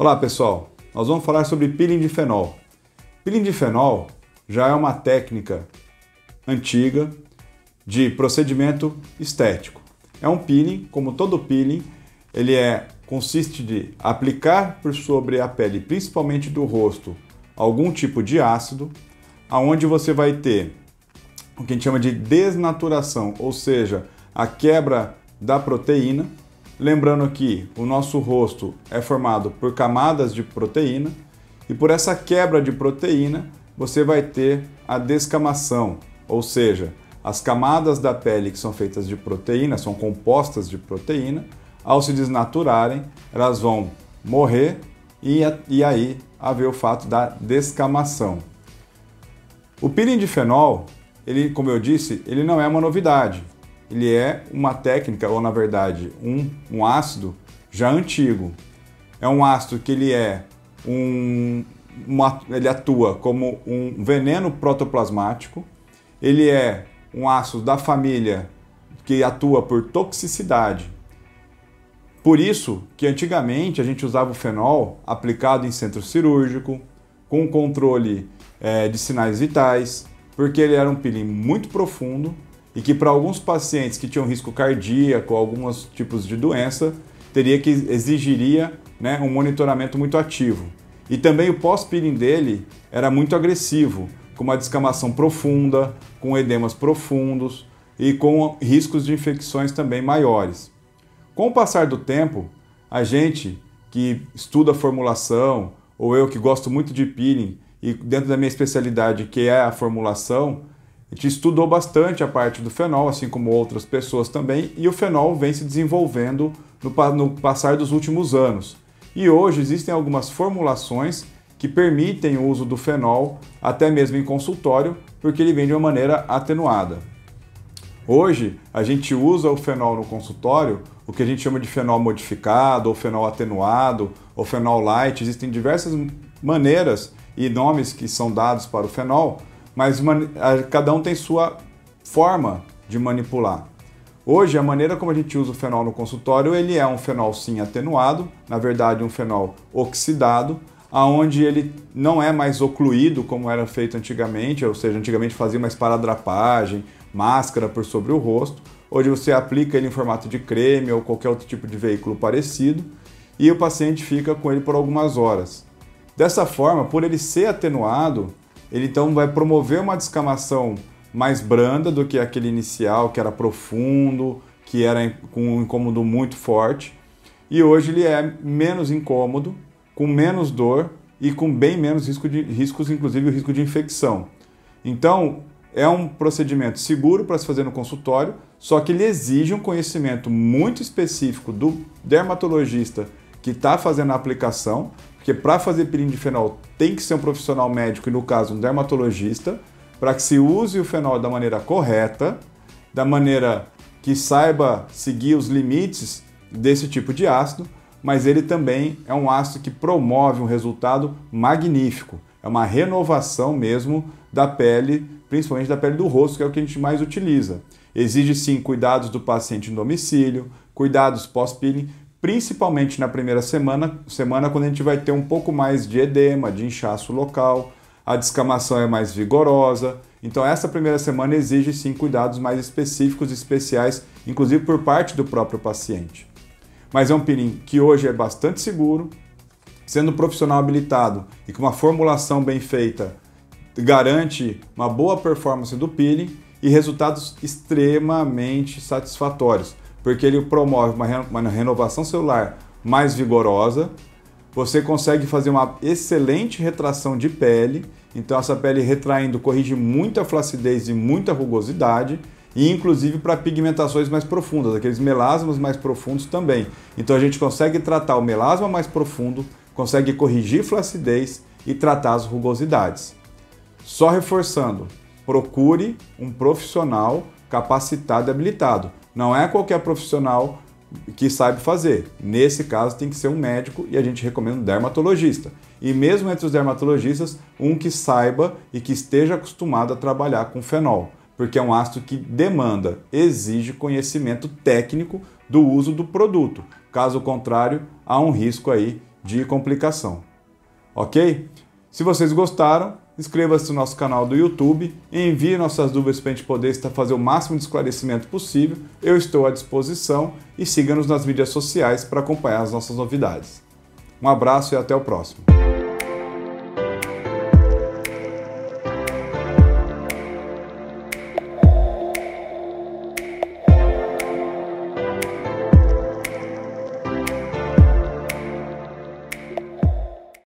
Olá pessoal, nós vamos falar sobre peeling de fenol. Peeling de fenol já é uma técnica antiga de procedimento estético. É um peeling, como todo peeling, ele é consiste de aplicar por sobre a pele, principalmente do rosto, algum tipo de ácido, aonde você vai ter o que a gente chama de desnaturação, ou seja, a quebra da proteína. Lembrando que o nosso rosto é formado por camadas de proteína e por essa quebra de proteína você vai ter a descamação, ou seja, as camadas da pele que são feitas de proteína, são compostas de proteína, ao se desnaturarem, elas vão morrer e, e aí haver o fato da descamação. O peeling de fenol, ele, como eu disse, ele não é uma novidade. Ele é uma técnica, ou na verdade, um, um ácido já antigo. É um ácido que ele é um, uma, ele atua como um veneno protoplasmático. Ele é um ácido da família que atua por toxicidade. Por isso que antigamente a gente usava o fenol aplicado em centro cirúrgico, com controle é, de sinais vitais, porque ele era um peeling muito profundo e que para alguns pacientes que tinham risco cardíaco, alguns tipos de doença, teria que exigiria né, um monitoramento muito ativo. E também o pós-peeling dele era muito agressivo, com uma descamação profunda, com edemas profundos e com riscos de infecções também maiores. Com o passar do tempo, a gente que estuda formulação, ou eu que gosto muito de peeling, e dentro da minha especialidade, que é a formulação, a gente estudou bastante a parte do fenol, assim como outras pessoas também, e o fenol vem se desenvolvendo no, no passar dos últimos anos. E hoje existem algumas formulações que permitem o uso do fenol até mesmo em consultório, porque ele vem de uma maneira atenuada. Hoje, a gente usa o fenol no consultório, o que a gente chama de fenol modificado, ou fenol atenuado, ou fenol light. Existem diversas maneiras e nomes que são dados para o fenol, mas cada um tem sua forma de manipular. Hoje, a maneira como a gente usa o fenol no consultório, ele é um fenol sim atenuado, na verdade um fenol oxidado, aonde ele não é mais ocluído como era feito antigamente, ou seja, antigamente fazia uma esparadrapagem, máscara por sobre o rosto. Hoje você aplica ele em formato de creme ou qualquer outro tipo de veículo parecido e o paciente fica com ele por algumas horas. Dessa forma, por ele ser atenuado, ele então vai promover uma descamação mais branda do que aquele inicial, que era profundo, que era com um incômodo muito forte. E hoje ele é menos incômodo, com menos dor e com bem menos risco de, riscos, inclusive o risco de infecção. Então, é um procedimento seguro para se fazer no consultório, só que ele exige um conhecimento muito específico do dermatologista que está fazendo a aplicação, porque para fazer peeling de fenol tem que ser um profissional médico e, no caso, um dermatologista, para que se use o fenol da maneira correta, da maneira que saiba seguir os limites desse tipo de ácido, mas ele também é um ácido que promove um resultado magnífico. É uma renovação mesmo da pele, principalmente da pele do rosto, que é o que a gente mais utiliza. Exige sim cuidados do paciente no domicílio, cuidados pós-peeling, principalmente na primeira semana, semana quando a gente vai ter um pouco mais de edema, de inchaço local, a descamação é mais vigorosa. Então essa primeira semana exige sim cuidados mais específicos e especiais, inclusive por parte do próprio paciente. Mas é um peeling que hoje é bastante seguro, sendo um profissional habilitado e com uma formulação bem feita, garante uma boa performance do peeling e resultados extremamente satisfatórios, porque ele promove uma renovação celular mais vigorosa, você consegue fazer uma excelente retração de pele, então essa pele retraindo corrige muita flacidez e muita rugosidade, e inclusive para pigmentações mais profundas, aqueles melasmas mais profundos também. Então a gente consegue tratar o melasma mais profundo, consegue corrigir flacidez e tratar as rugosidades. Só reforçando, procure um profissional capacitado e habilitado. Não é qualquer profissional que sabe fazer. Nesse caso, tem que ser um médico e a gente recomenda um dermatologista. E mesmo entre os dermatologistas, um que saiba e que esteja acostumado a trabalhar com fenol, porque é um ácido que demanda, exige conhecimento técnico do uso do produto. Caso contrário, há um risco aí de complicação. Ok? Se vocês gostaram, inscreva-se no nosso canal do YouTube, envie nossas dúvidas para a gente poder fazer o máximo de esclarecimento possível. Eu estou à disposição e siga-nos nas mídias sociais para acompanhar as nossas novidades. Um abraço e até o próximo.